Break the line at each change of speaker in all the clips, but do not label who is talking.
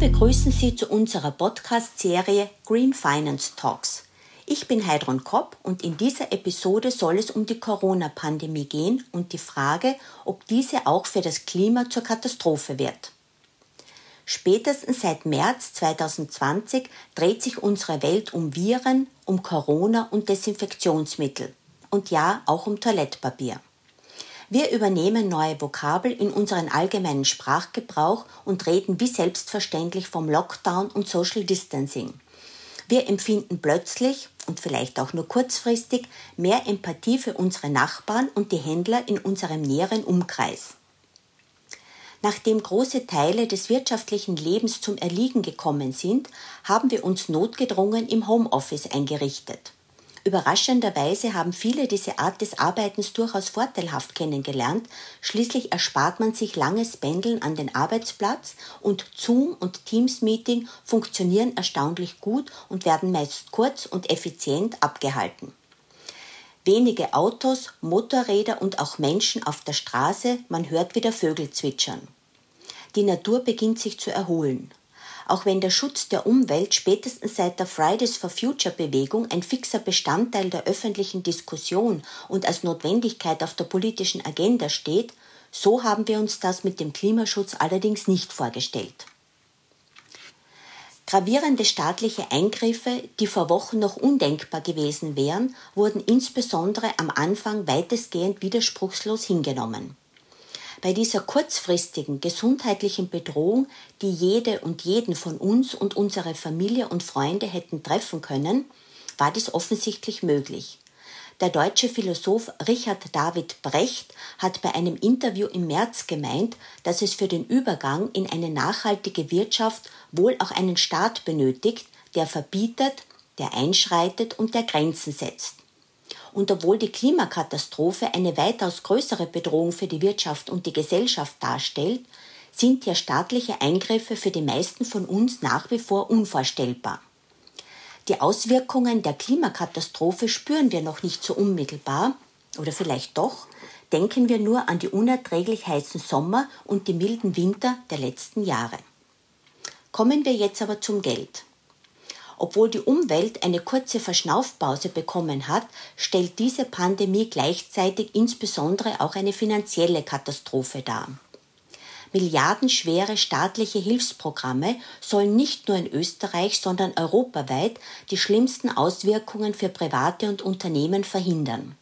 begrüßen Sie zu unserer Podcast-Serie Green Finance Talks. Ich bin Heidrun Kopp und in dieser Episode soll es um die Corona-Pandemie gehen und die Frage, ob diese auch für das Klima zur Katastrophe wird. Spätestens seit März 2020 dreht sich unsere Welt um Viren, um Corona und Desinfektionsmittel. Und ja, auch um Toilettpapier. Wir übernehmen neue Vokabel in unseren allgemeinen Sprachgebrauch und reden wie selbstverständlich vom Lockdown und Social Distancing. Wir empfinden plötzlich und vielleicht auch nur kurzfristig mehr Empathie für unsere Nachbarn und die Händler in unserem näheren Umkreis. Nachdem große Teile des wirtschaftlichen Lebens zum Erliegen gekommen sind, haben wir uns notgedrungen im Homeoffice eingerichtet. Überraschenderweise haben viele diese Art des Arbeitens durchaus vorteilhaft kennengelernt. Schließlich erspart man sich langes Pendeln an den Arbeitsplatz und Zoom und Teams Meeting funktionieren erstaunlich gut und werden meist kurz und effizient abgehalten. Wenige Autos, Motorräder und auch Menschen auf der Straße, man hört wieder Vögel zwitschern. Die Natur beginnt sich zu erholen. Auch wenn der Schutz der Umwelt spätestens seit der Fridays for Future Bewegung ein fixer Bestandteil der öffentlichen Diskussion und als Notwendigkeit auf der politischen Agenda steht, so haben wir uns das mit dem Klimaschutz allerdings nicht vorgestellt. Gravierende staatliche Eingriffe, die vor Wochen noch undenkbar gewesen wären, wurden insbesondere am Anfang weitestgehend widerspruchslos hingenommen. Bei dieser kurzfristigen gesundheitlichen Bedrohung, die jede und jeden von uns und unsere Familie und Freunde hätten treffen können, war dies offensichtlich möglich. Der deutsche Philosoph Richard David Brecht hat bei einem Interview im März gemeint, dass es für den Übergang in eine nachhaltige Wirtschaft wohl auch einen Staat benötigt, der verbietet, der einschreitet und der Grenzen setzt. Und obwohl die Klimakatastrophe eine weitaus größere Bedrohung für die Wirtschaft und die Gesellschaft darstellt, sind hier staatliche Eingriffe für die meisten von uns nach wie vor unvorstellbar. Die Auswirkungen der Klimakatastrophe spüren wir noch nicht so unmittelbar, oder vielleicht doch, denken wir nur an die unerträglich heißen Sommer und die milden Winter der letzten Jahre. Kommen wir jetzt aber zum Geld. Obwohl die Umwelt eine kurze Verschnaufpause bekommen hat, stellt diese Pandemie gleichzeitig insbesondere auch eine finanzielle Katastrophe dar. Milliardenschwere staatliche Hilfsprogramme sollen nicht nur in Österreich, sondern europaweit die schlimmsten Auswirkungen für Private und Unternehmen verhindern.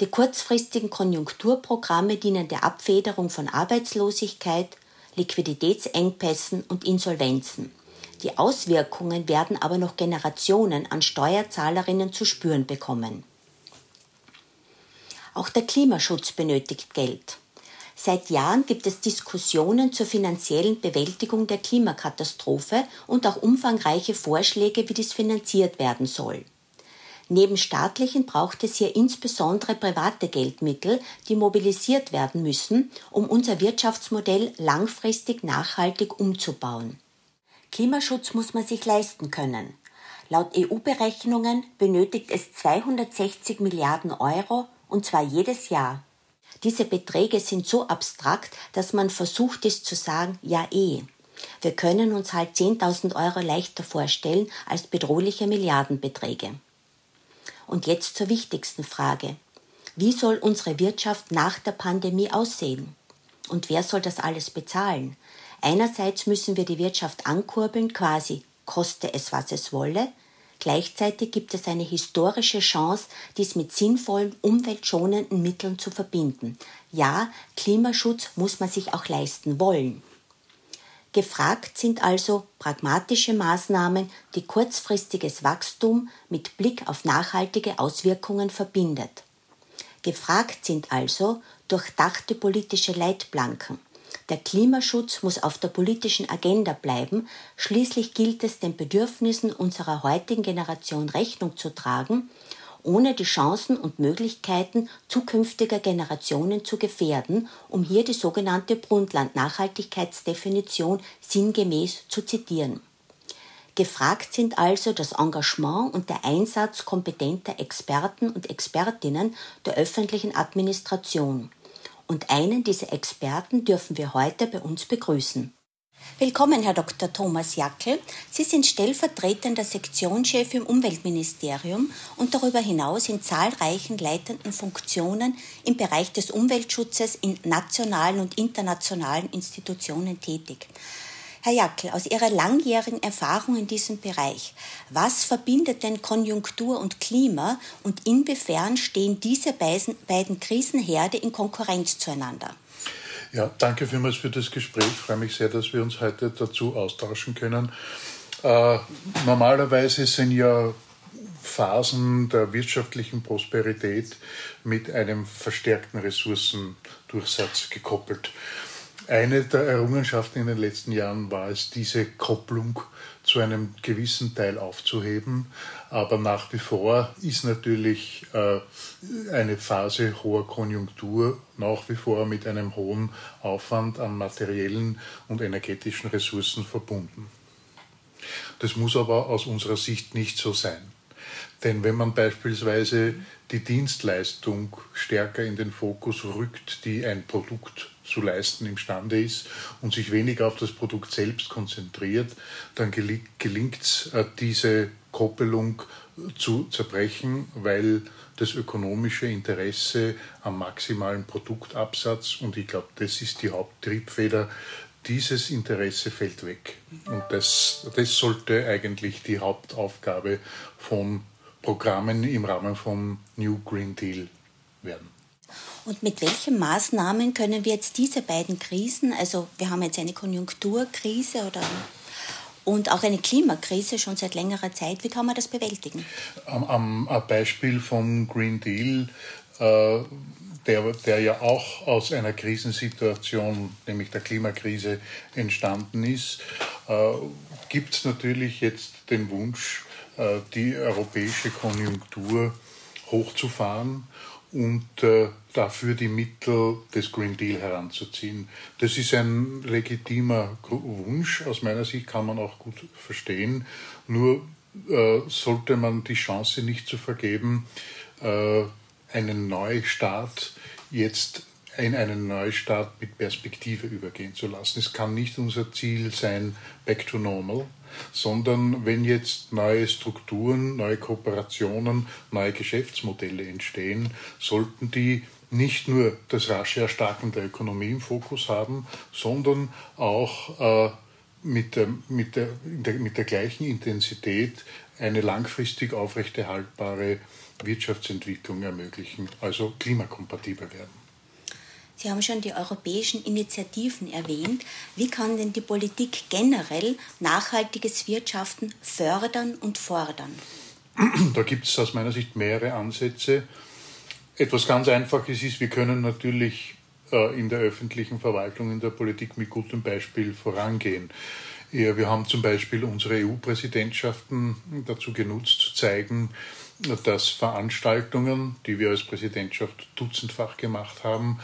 Die kurzfristigen Konjunkturprogramme dienen der Abfederung von Arbeitslosigkeit, Liquiditätsengpässen und Insolvenzen. Die Auswirkungen werden aber noch Generationen an Steuerzahlerinnen zu spüren bekommen. Auch der Klimaschutz benötigt Geld. Seit Jahren gibt es Diskussionen zur finanziellen Bewältigung der Klimakatastrophe und auch umfangreiche Vorschläge, wie dies finanziert werden soll. Neben staatlichen braucht es hier insbesondere private Geldmittel, die mobilisiert werden müssen, um unser Wirtschaftsmodell langfristig nachhaltig umzubauen. Klimaschutz muss man sich leisten können. Laut EU-Berechnungen benötigt es 260 Milliarden Euro und zwar jedes Jahr. Diese Beträge sind so abstrakt, dass man versucht ist zu sagen, ja eh. Wir können uns halt 10.000 Euro leichter vorstellen als bedrohliche Milliardenbeträge. Und jetzt zur wichtigsten Frage. Wie soll unsere Wirtschaft nach der Pandemie aussehen? Und wer soll das alles bezahlen? Einerseits müssen wir die Wirtschaft ankurbeln, quasi koste es, was es wolle. Gleichzeitig gibt es eine historische Chance, dies mit sinnvollen, umweltschonenden Mitteln zu verbinden. Ja, Klimaschutz muss man sich auch leisten wollen. Gefragt sind also pragmatische Maßnahmen, die kurzfristiges Wachstum mit Blick auf nachhaltige Auswirkungen verbindet. Gefragt sind also durchdachte politische Leitplanken, der Klimaschutz muss auf der politischen Agenda bleiben. Schließlich gilt es, den Bedürfnissen unserer heutigen Generation Rechnung zu tragen, ohne die Chancen und Möglichkeiten zukünftiger Generationen zu gefährden, um hier die sogenannte Brundtland-Nachhaltigkeitsdefinition sinngemäß zu zitieren. Gefragt sind also das Engagement und der Einsatz kompetenter Experten und Expertinnen der öffentlichen Administration. Und einen dieser Experten dürfen wir heute bei uns begrüßen. Willkommen, Herr Dr. Thomas Jackel. Sie sind stellvertretender Sektionschef im Umweltministerium und darüber hinaus in zahlreichen leitenden Funktionen im Bereich des Umweltschutzes in nationalen und internationalen Institutionen tätig. Herr Jackel, aus Ihrer langjährigen Erfahrung in diesem Bereich, was verbindet denn Konjunktur und Klima und inwiefern stehen diese beiden Krisenherde in Konkurrenz zueinander?
Ja, danke vielmals für das Gespräch. Ich freue mich sehr, dass wir uns heute dazu austauschen können. Äh, normalerweise sind ja Phasen der wirtschaftlichen Prosperität mit einem verstärkten Ressourcendurchsatz gekoppelt. Eine der Errungenschaften in den letzten Jahren war es, diese Kopplung zu einem gewissen Teil aufzuheben. Aber nach wie vor ist natürlich äh, eine Phase hoher Konjunktur nach wie vor mit einem hohen Aufwand an materiellen und energetischen Ressourcen verbunden. Das muss aber aus unserer Sicht nicht so sein. Denn wenn man beispielsweise die Dienstleistung stärker in den Fokus rückt, die ein Produkt zu leisten imstande ist und sich weniger auf das Produkt selbst konzentriert, dann gelingt es, äh, diese Koppelung zu zerbrechen, weil das ökonomische Interesse am maximalen Produktabsatz, und ich glaube, das ist die Haupttriebfeder, dieses Interesse fällt weg. Und das, das sollte eigentlich die Hauptaufgabe von Programmen im Rahmen vom New Green Deal werden.
Und mit welchen Maßnahmen können wir jetzt diese beiden Krisen, also wir haben jetzt eine Konjunkturkrise oder und auch eine Klimakrise schon seit längerer Zeit. Wie kann man das bewältigen?
Am, am Beispiel vom Green Deal, äh, der, der ja auch aus einer Krisensituation, nämlich der Klimakrise, entstanden ist, äh, gibt es natürlich jetzt den Wunsch, äh, die europäische Konjunktur hochzufahren und äh, dafür die Mittel des Green Deal heranzuziehen. Das ist ein legitimer Wunsch, aus meiner Sicht kann man auch gut verstehen. Nur äh, sollte man die Chance nicht zu vergeben, äh, einen Neustart jetzt in einen Neustart mit Perspektive übergehen zu lassen. Es kann nicht unser Ziel sein, back to normal, sondern wenn jetzt neue Strukturen, neue Kooperationen, neue Geschäftsmodelle entstehen, sollten die nicht nur das rasche Erstarken der Ökonomie im Fokus haben, sondern auch äh, mit, der, mit, der, mit der gleichen Intensität eine langfristig aufrechterhaltbare Wirtschaftsentwicklung ermöglichen, also klimakompatibel werden.
Sie haben schon die europäischen Initiativen erwähnt. Wie kann denn die Politik generell nachhaltiges Wirtschaften fördern und fordern?
Da gibt es aus meiner Sicht mehrere Ansätze. Etwas ganz Einfaches ist, wir können natürlich äh, in der öffentlichen Verwaltung, in der Politik mit gutem Beispiel vorangehen. wir haben zum Beispiel unsere EU-Präsidentschaften dazu genutzt, zu zeigen, dass Veranstaltungen, die wir als Präsidentschaft dutzendfach gemacht haben,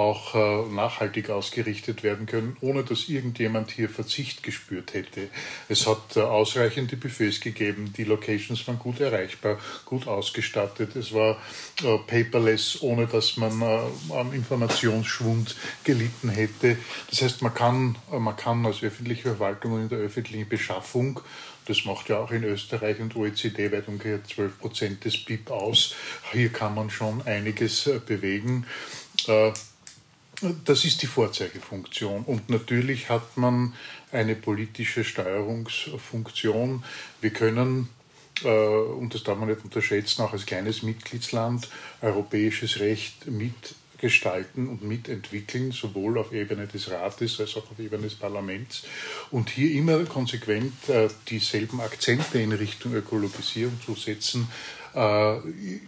auch äh, nachhaltig ausgerichtet werden können, ohne dass irgendjemand hier Verzicht gespürt hätte. Es hat äh, ausreichende Buffets gegeben, die Locations waren gut erreichbar, gut ausgestattet, es war äh, paperless, ohne dass man am Informationsschwund gelitten hätte. Das heißt, man kann, man kann als öffentliche Verwaltung und in der öffentlichen Beschaffung das macht ja auch in Österreich und OECD weit umgekehrt 12 Prozent des BIP aus. Hier kann man schon einiges bewegen. Das ist die Vorzeigefunktion. Und natürlich hat man eine politische Steuerungsfunktion. Wir können, äh, und das darf man nicht unterschätzen, auch als kleines Mitgliedsland europäisches Recht mitgestalten und mitentwickeln, sowohl auf Ebene des Rates als auch auf Ebene des Parlaments. Und hier immer konsequent äh, dieselben Akzente in Richtung Ökologisierung zu setzen,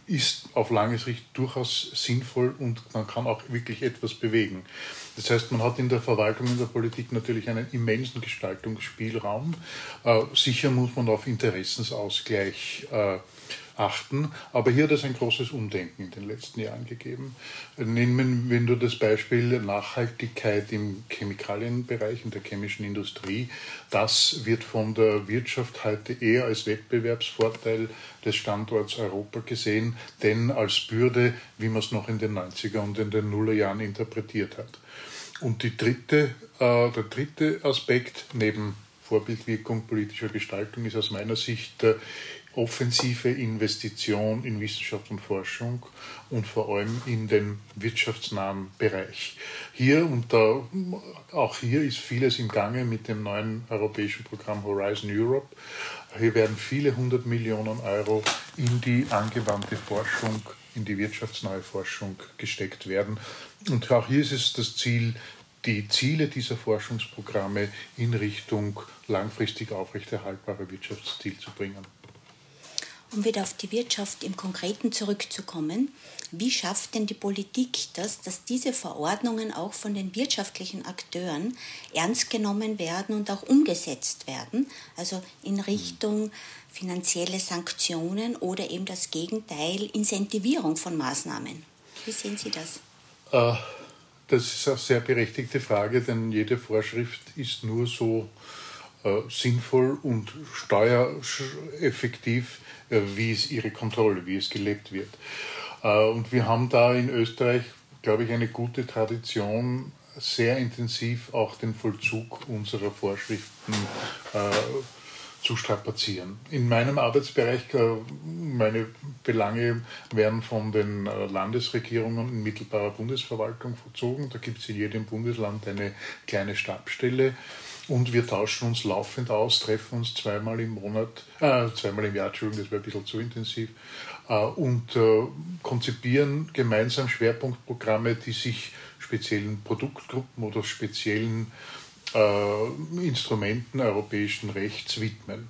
ist auf lange Sicht durchaus sinnvoll und man kann auch wirklich etwas bewegen. Das heißt, man hat in der Verwaltung, in der Politik natürlich einen immensen Gestaltungsspielraum. Äh, sicher muss man auf Interessensausgleich äh, achten. Aber hier hat es ein großes Umdenken in den letzten Jahren gegeben. Nehmen, wenn du das Beispiel Nachhaltigkeit im Chemikalienbereich, in der chemischen Industrie, das wird von der Wirtschaft heute eher als Wettbewerbsvorteil des Standorts Europa gesehen, denn als Bürde, wie man es noch in den 90er und in den Nullerjahren interpretiert hat. Und dritte, äh, der dritte Aspekt neben Vorbildwirkung politischer Gestaltung ist aus meiner Sicht äh, offensive Investition in Wissenschaft und Forschung und vor allem in den wirtschaftsnahen Bereich. Hier und da, auch hier ist vieles im Gange mit dem neuen europäischen Programm Horizon Europe. Hier werden viele hundert Millionen Euro in die angewandte Forschung, in die wirtschaftsnahe Forschung gesteckt werden. Und auch hier ist es das Ziel, die Ziele dieser Forschungsprogramme in Richtung langfristig aufrechterhaltbare Wirtschaftsziel zu bringen.
Um wieder auf die Wirtschaft im Konkreten zurückzukommen, wie schafft denn die Politik das, dass diese Verordnungen auch von den wirtschaftlichen Akteuren ernst genommen werden und auch umgesetzt werden, also in Richtung finanzielle Sanktionen oder eben das Gegenteil, Incentivierung von Maßnahmen? Wie sehen Sie das?
Äh, das ist eine sehr berechtigte Frage, denn jede Vorschrift ist nur so sinnvoll und steuereffektiv, äh, wie es ihre Kontrolle, wie es gelebt wird. Äh, und wir haben da in Österreich, glaube ich, eine gute Tradition, sehr intensiv auch den Vollzug unserer Vorschriften zu strapazieren. In meinem Arbeitsbereich, meine Belange werden von den Landesregierungen in mittelbarer Bundesverwaltung verzogen. Da gibt es in jedem Bundesland eine kleine Stabstelle und wir tauschen uns laufend aus, treffen uns zweimal im Monat, äh, zweimal im Jahr, Entschuldigung, das wäre ein bisschen zu intensiv, äh, und äh, konzipieren gemeinsam Schwerpunktprogramme, die sich speziellen Produktgruppen oder speziellen äh, Instrumenten europäischen Rechts widmen.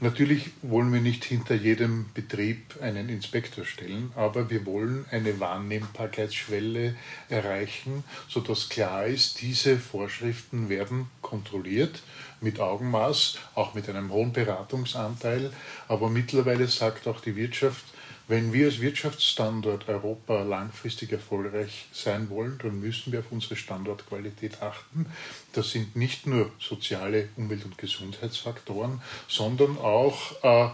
Natürlich wollen wir nicht hinter jedem Betrieb einen Inspektor stellen, aber wir wollen eine Wahrnehmbarkeitsschwelle erreichen, sodass klar ist, diese Vorschriften werden kontrolliert mit Augenmaß, auch mit einem hohen Beratungsanteil. Aber mittlerweile sagt auch die Wirtschaft, wenn wir als Wirtschaftsstandort Europa langfristig erfolgreich sein wollen, dann müssen wir auf unsere Standortqualität achten. Das sind nicht nur soziale Umwelt- und Gesundheitsfaktoren, sondern auch äh,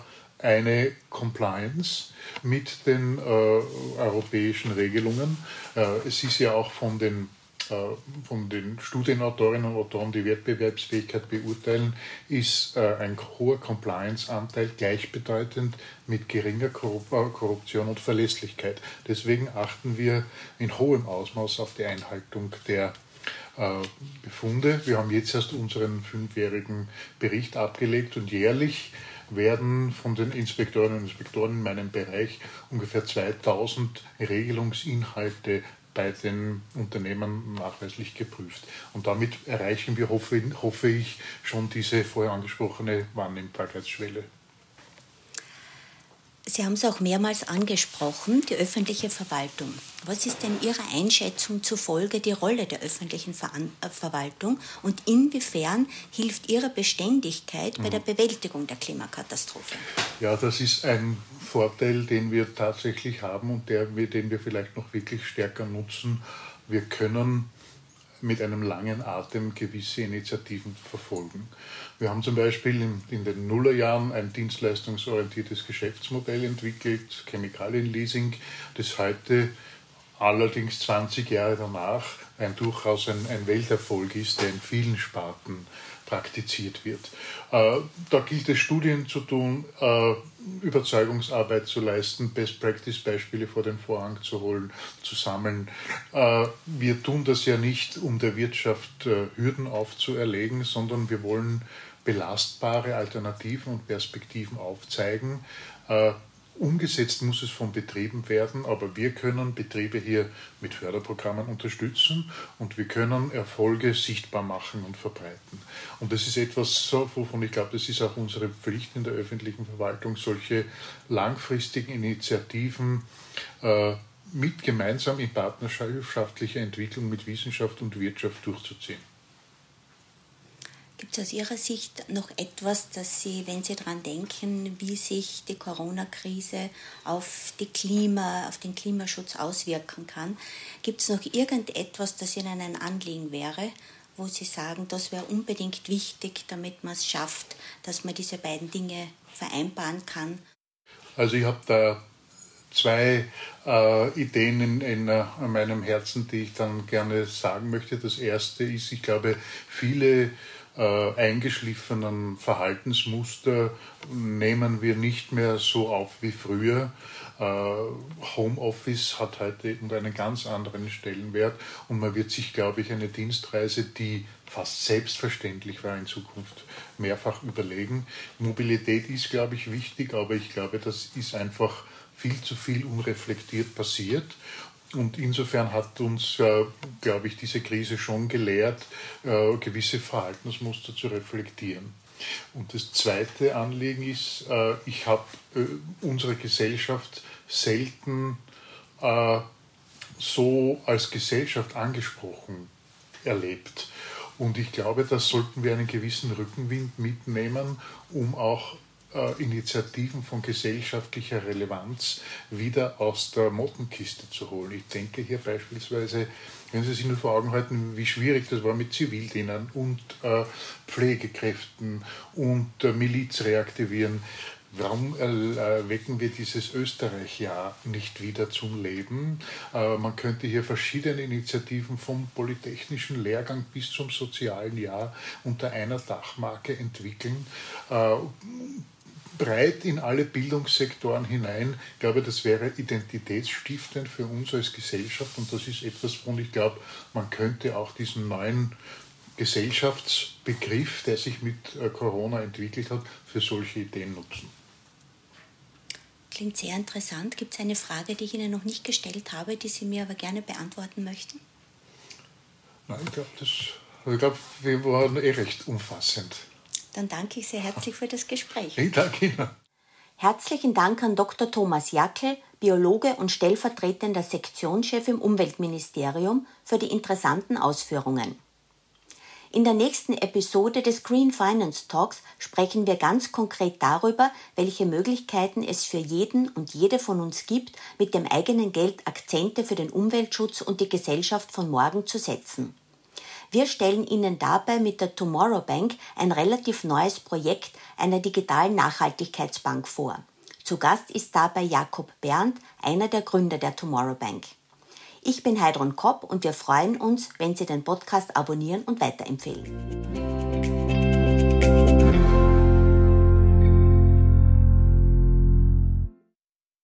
eine Compliance mit den äh, europäischen Regelungen. Äh, es ist ja auch von den von den Studienautorinnen und Autoren, die Wettbewerbsfähigkeit beurteilen, ist äh, ein hoher Compliance-Anteil gleichbedeutend mit geringer Korruption und Verlässlichkeit. Deswegen achten wir in hohem Ausmaß auf die Einhaltung der äh, Befunde. Wir haben jetzt erst unseren fünfjährigen Bericht abgelegt und jährlich werden von den Inspektorinnen und Inspektoren in meinem Bereich ungefähr 2000 Regelungsinhalte bei den Unternehmen nachweislich geprüft. Und damit erreichen wir, hoffe, hoffe ich, schon diese vorher angesprochene Wahrnehmbarkeitsschwelle.
Sie haben es auch mehrmals angesprochen, die öffentliche Verwaltung. Was ist denn Ihrer Einschätzung zufolge die Rolle der öffentlichen Ver äh, Verwaltung und inwiefern hilft Ihre Beständigkeit bei der mhm. Bewältigung der Klimakatastrophe?
Ja, das ist ein Vorteil, den wir tatsächlich haben und der, den wir vielleicht noch wirklich stärker nutzen. Wir können mit einem langen Atem gewisse Initiativen verfolgen. Wir haben zum Beispiel in, in den Nullerjahren ein dienstleistungsorientiertes Geschäftsmodell entwickelt, Chemikalienleasing, das heute allerdings 20 Jahre danach ein durchaus ein, ein Welterfolg ist, der in vielen Sparten praktiziert wird. Äh, da gilt es, Studien zu tun, äh, Überzeugungsarbeit zu leisten, Best-Practice-Beispiele vor den Vorhang zu holen, zu sammeln. Äh, wir tun das ja nicht, um der Wirtschaft Hürden aufzuerlegen, sondern wir wollen belastbare Alternativen und Perspektiven aufzeigen. Umgesetzt muss es von Betrieben werden, aber wir können Betriebe hier mit Förderprogrammen unterstützen und wir können Erfolge sichtbar machen und verbreiten. Und das ist etwas, wovon ich glaube, das ist auch unsere Pflicht in der öffentlichen Verwaltung, solche langfristigen Initiativen äh, mit gemeinsam in partnerschaftlicher Entwicklung mit Wissenschaft und Wirtschaft durchzuziehen.
Gibt es aus Ihrer Sicht noch etwas, dass Sie, wenn Sie daran denken, wie sich die Corona-Krise auf, Klima, auf den Klimaschutz auswirken kann, gibt es noch irgendetwas, das Ihnen ein Anliegen wäre, wo Sie sagen, das wäre unbedingt wichtig, damit man es schafft, dass man diese beiden Dinge vereinbaren kann?
Also ich habe da zwei äh, Ideen in, in, in, meinem Herzen, die ich dann gerne sagen möchte. Das erste ist, ich glaube, viele äh, eingeschliffenen Verhaltensmuster nehmen wir nicht mehr so auf wie früher. Äh, Homeoffice hat heute einen ganz anderen Stellenwert und man wird sich, glaube ich, eine Dienstreise, die fast selbstverständlich war, in Zukunft mehrfach überlegen. Mobilität ist, glaube ich, wichtig, aber ich glaube, das ist einfach viel zu viel unreflektiert passiert. Und insofern hat uns, äh, glaube ich, diese Krise schon gelehrt, äh, gewisse Verhaltensmuster zu reflektieren. Und das zweite Anliegen ist, äh, ich habe äh, unsere Gesellschaft selten äh, so als Gesellschaft angesprochen erlebt. Und ich glaube, da sollten wir einen gewissen Rückenwind mitnehmen, um auch Initiativen von gesellschaftlicher Relevanz wieder aus der Mottenkiste zu holen. Ich denke hier beispielsweise, wenn Sie sich nur vor Augen halten, wie schwierig das war mit Zivildienern und äh, Pflegekräften und äh, Miliz reaktivieren. Warum äh, wecken wir dieses Österreich-Jahr nicht wieder zum Leben? Äh, man könnte hier verschiedene Initiativen vom polytechnischen Lehrgang bis zum sozialen Jahr unter einer Dachmarke entwickeln äh, breit in alle Bildungssektoren hinein. Ich glaube, das wäre identitätsstiftend für uns als Gesellschaft und das ist etwas, von ich glaube, man könnte auch diesen neuen Gesellschaftsbegriff, der sich mit äh, Corona entwickelt hat, für solche Ideen nutzen.
Klingt sehr interessant. Gibt es eine Frage, die ich Ihnen noch nicht gestellt habe, die Sie mir aber gerne beantworten möchten?
Nein, ich glaube, glaub, wir waren eh recht umfassend.
Dann danke ich sehr herzlich für das Gespräch.
Ich danke Ihnen.
Herzlichen Dank an Dr. Thomas Jackel, Biologe und stellvertretender Sektionschef im Umweltministerium, für die interessanten Ausführungen. In der nächsten Episode des Green Finance Talks sprechen wir ganz konkret darüber, welche Möglichkeiten es für jeden und jede von uns gibt, mit dem eigenen Geld Akzente für den Umweltschutz und die Gesellschaft von morgen zu setzen. Wir stellen Ihnen dabei mit der Tomorrow Bank ein relativ neues Projekt einer digitalen Nachhaltigkeitsbank vor. Zu Gast ist dabei Jakob Berndt, einer der Gründer der Tomorrow Bank. Ich bin Heidrun Kopp und wir freuen uns, wenn Sie den Podcast abonnieren und weiterempfehlen.